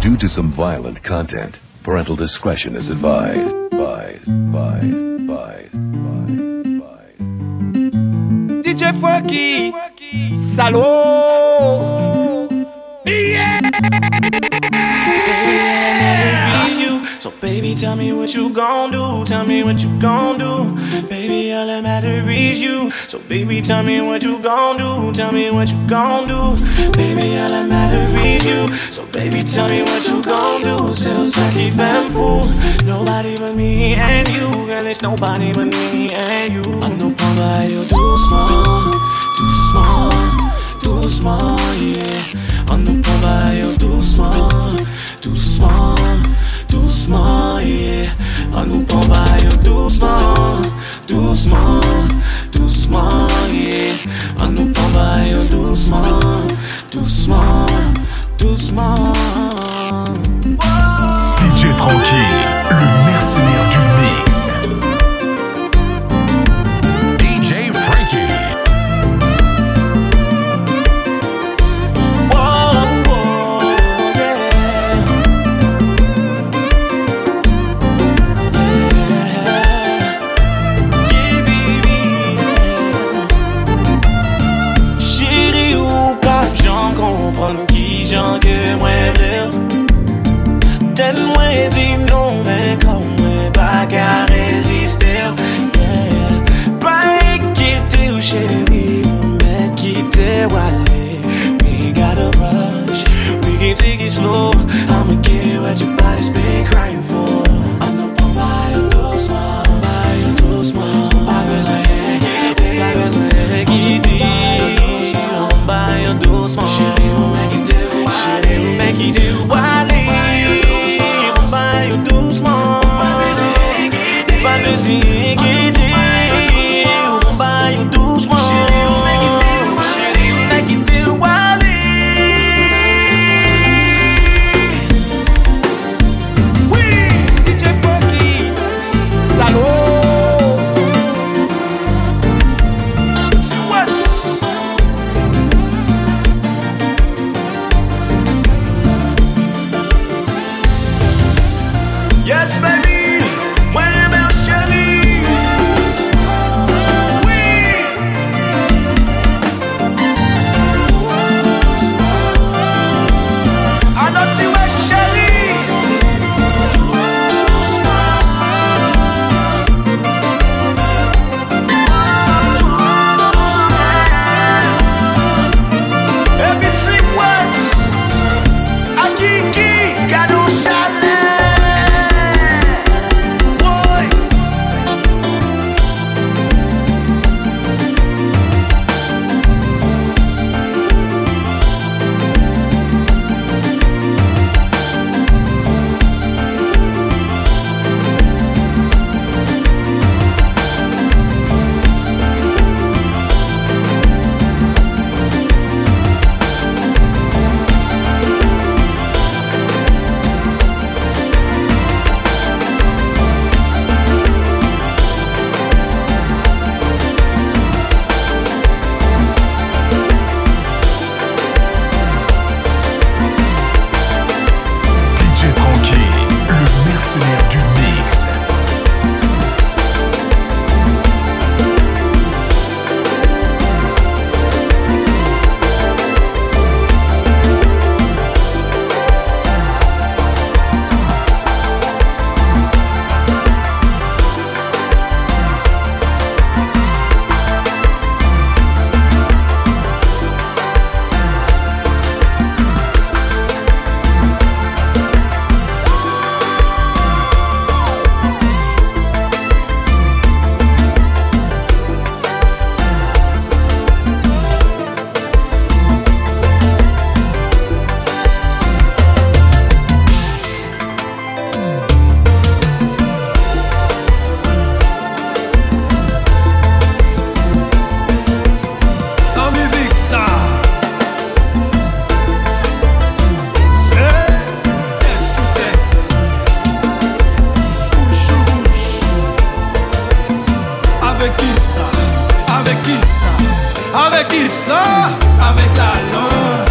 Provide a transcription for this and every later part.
Due to some violent content, parental discretion is advised. Bye. Bye. Bye. Bye. Bye. DJ Funky, salaud. Baby, tell me what you gon' do. Tell me what you gon' do. Baby, all that matter is you. So baby, tell me what you gon' do. Tell me what you gon' do. Baby, all that matter is you. So baby, tell me what you gon' do. Still sucky femme fool. Nobody but me and you. Girl, it's nobody but me and you. I know pas yo doucement, doucement, doucement, yeah. On nous too small, doucement, doucement doucement, yeah. On nous prend doucement, doucement, doucement, yeah. On nous prend doucement, doucement, doucement. DJ Frankie, empezó a.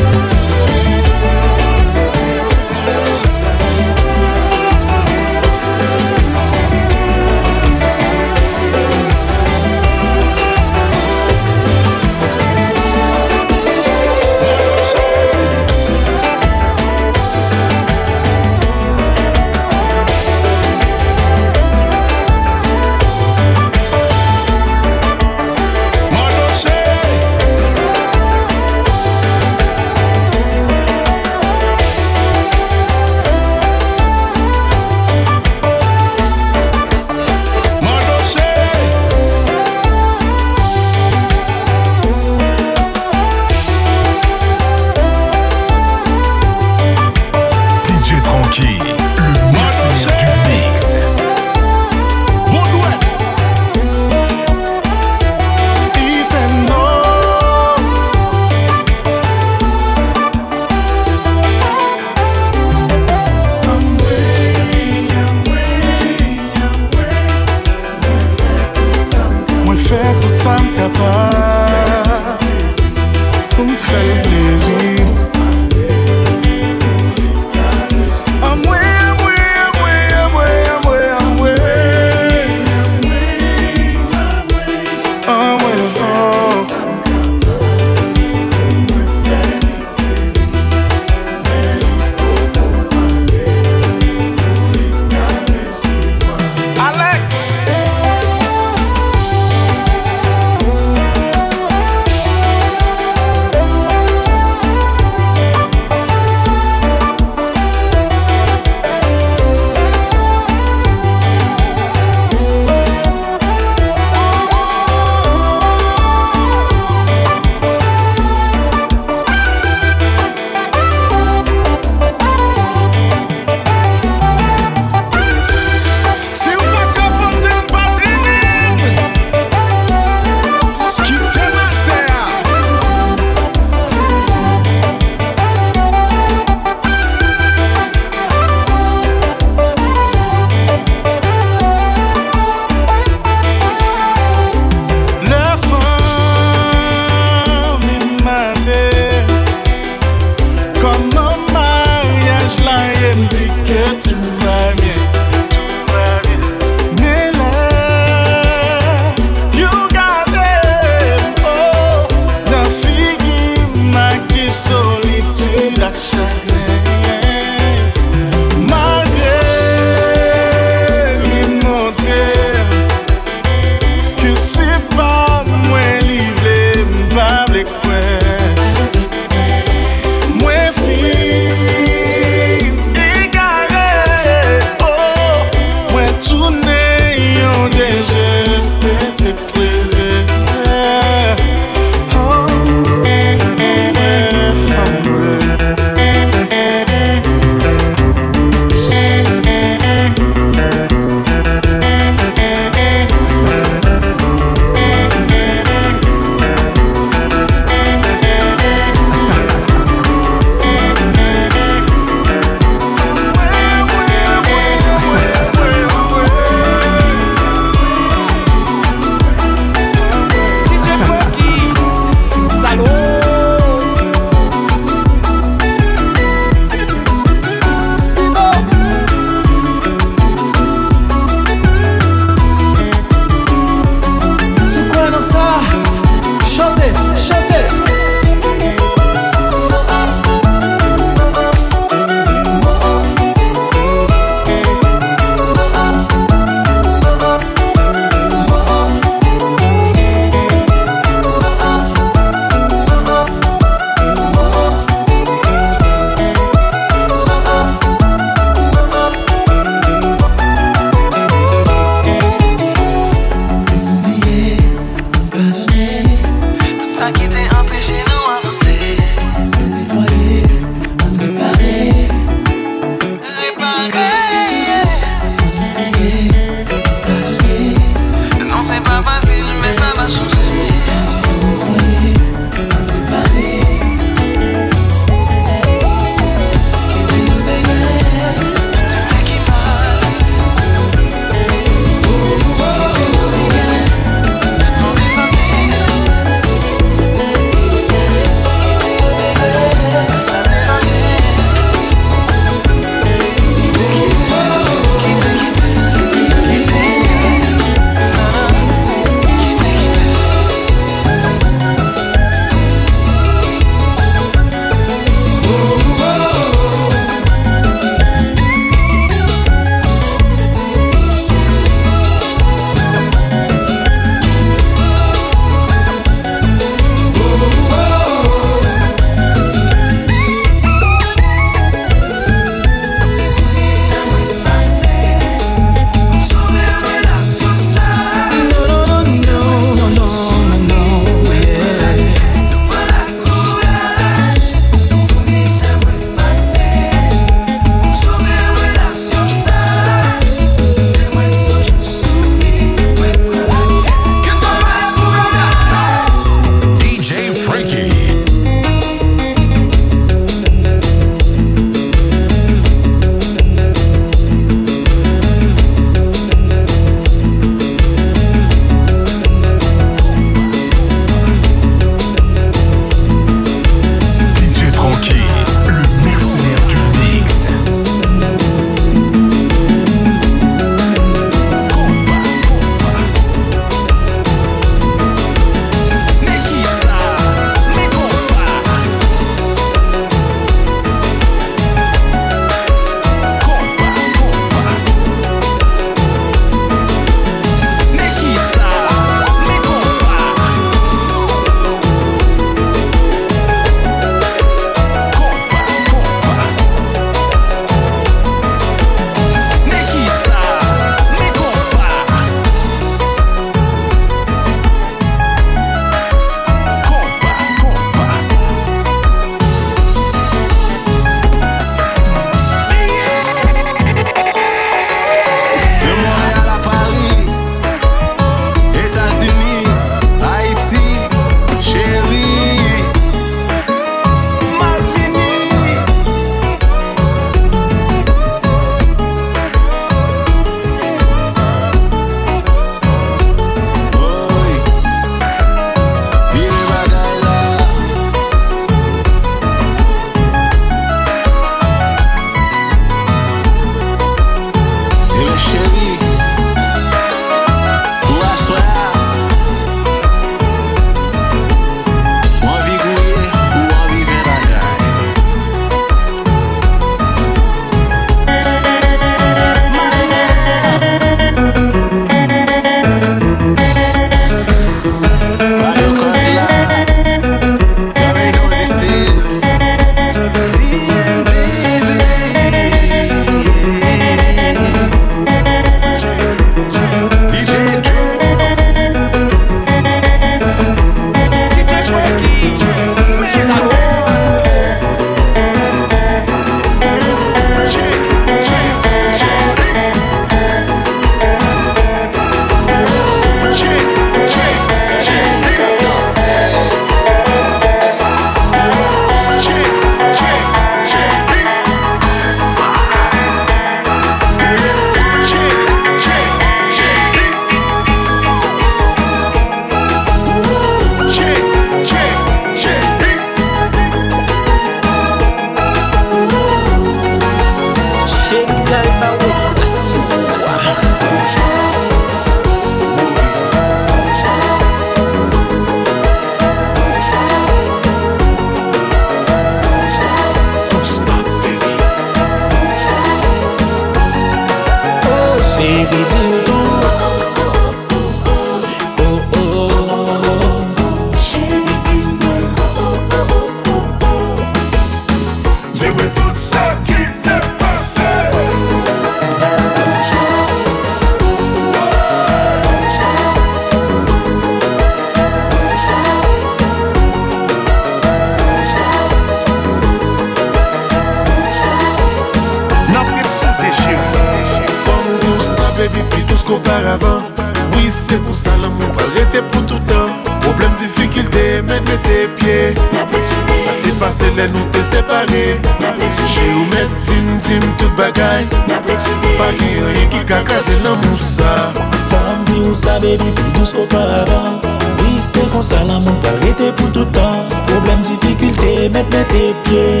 qu'auparavant Oui, c'est qu'on s'alarme, on peut arrêter pour tout temps. Problème, difficulté, mettre tes pieds.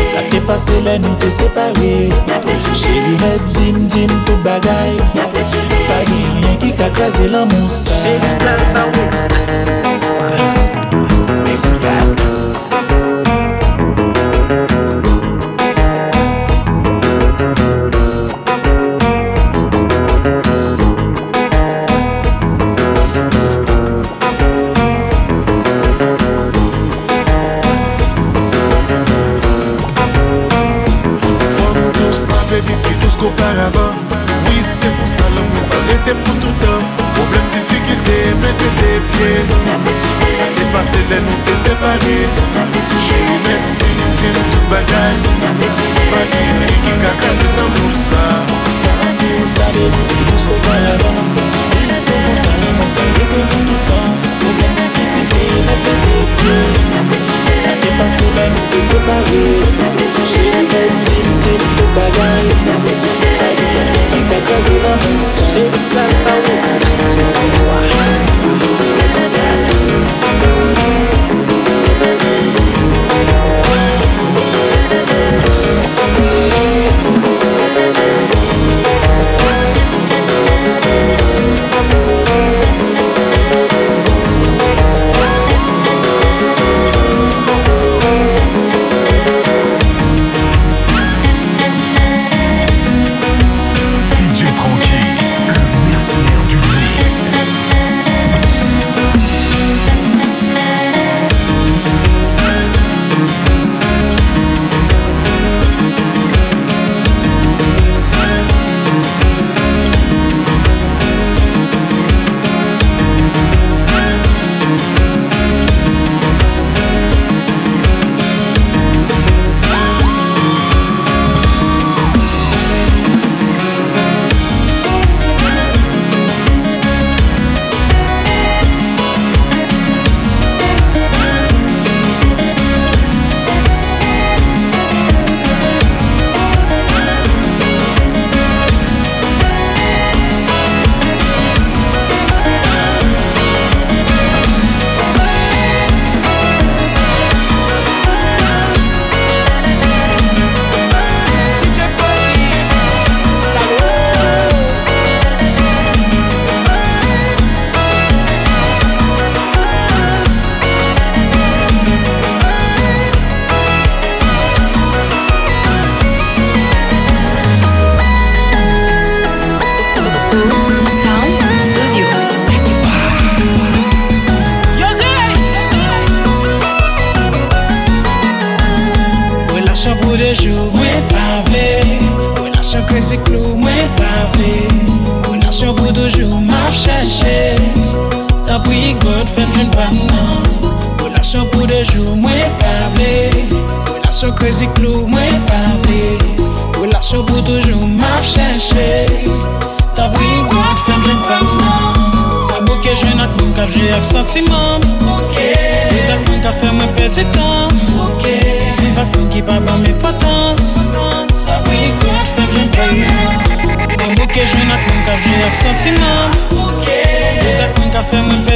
Ça t'est passé, là, nous t'es séparés Chérie, mettre dim, dim, tout bagaille. Pas rien qui a crasé l'amour, ça. badiri Nshime tini tini Ça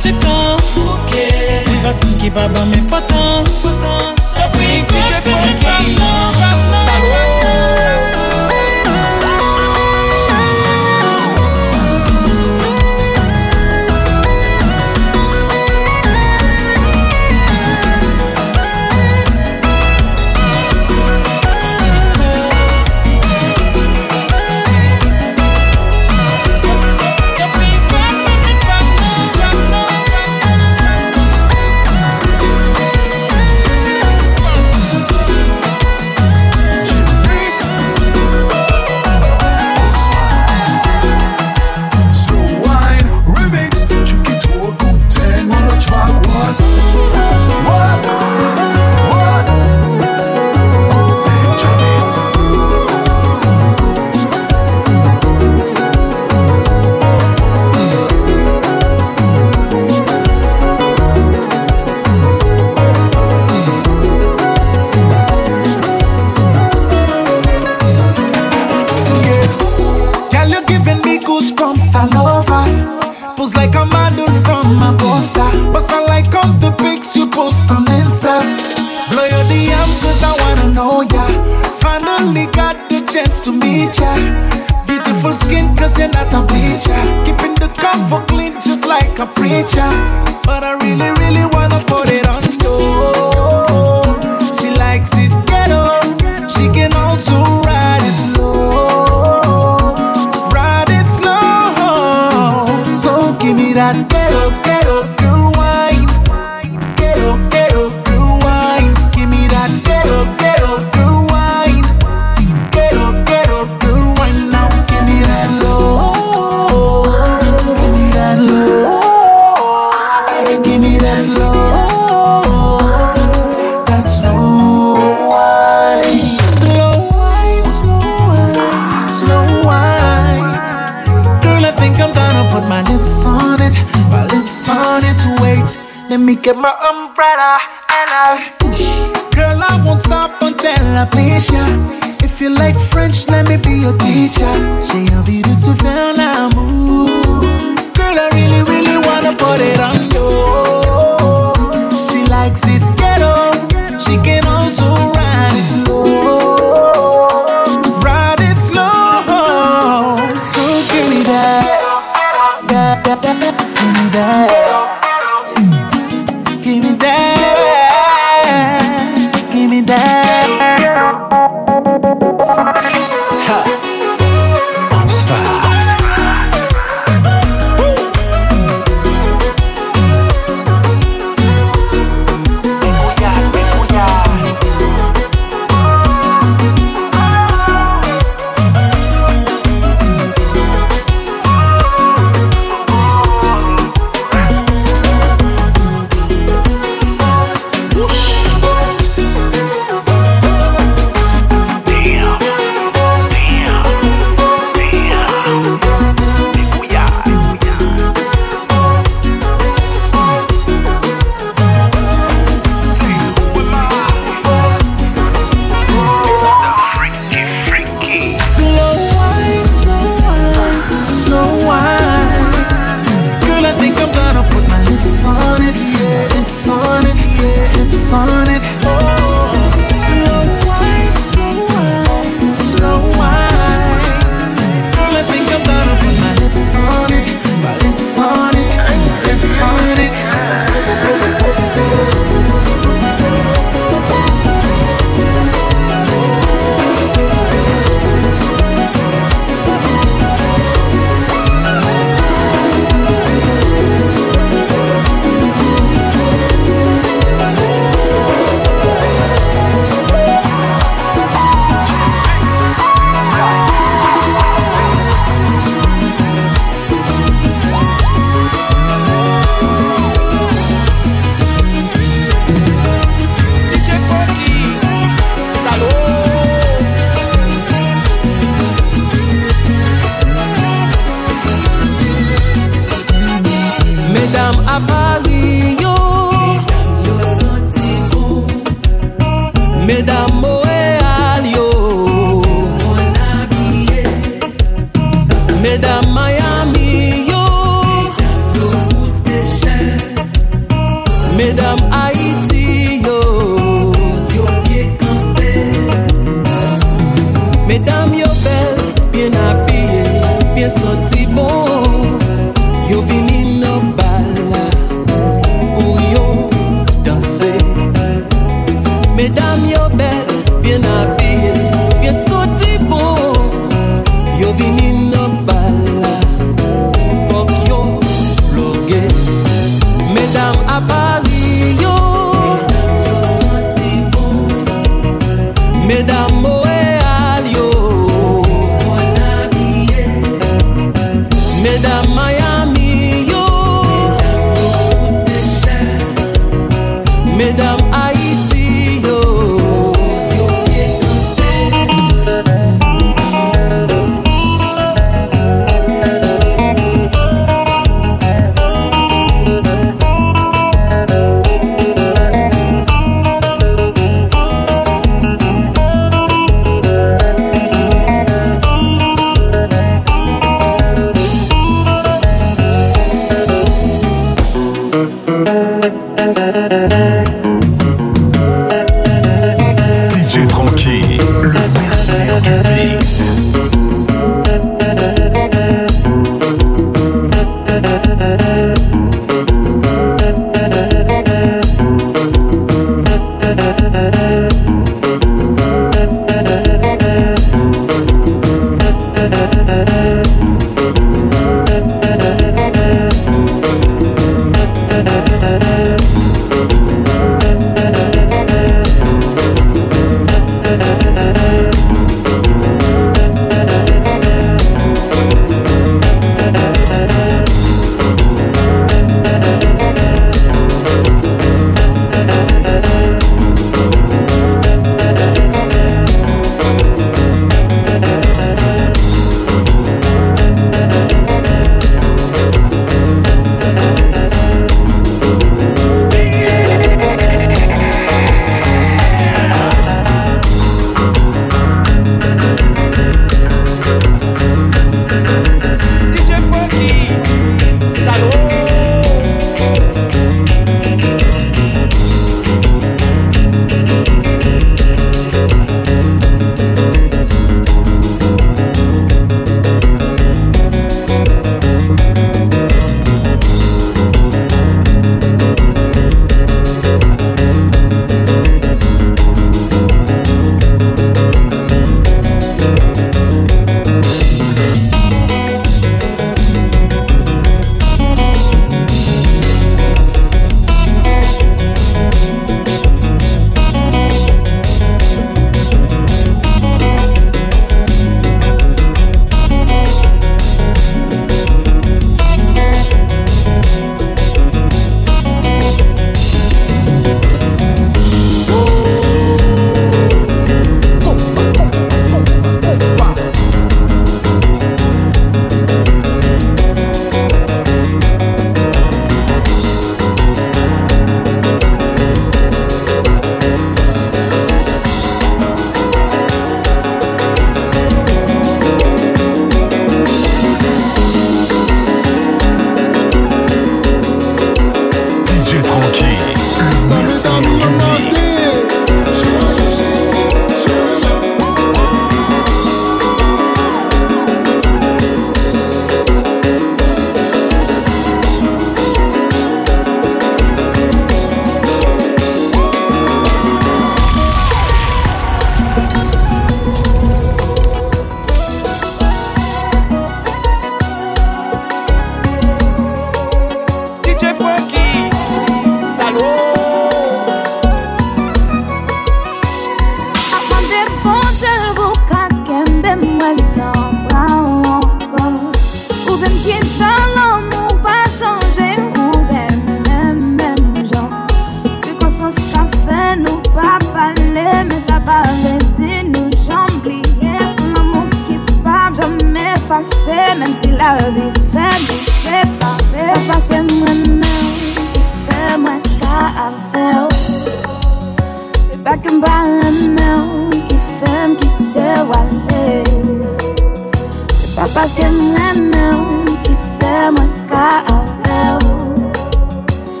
fè mwen peti tan Bouke Viv ak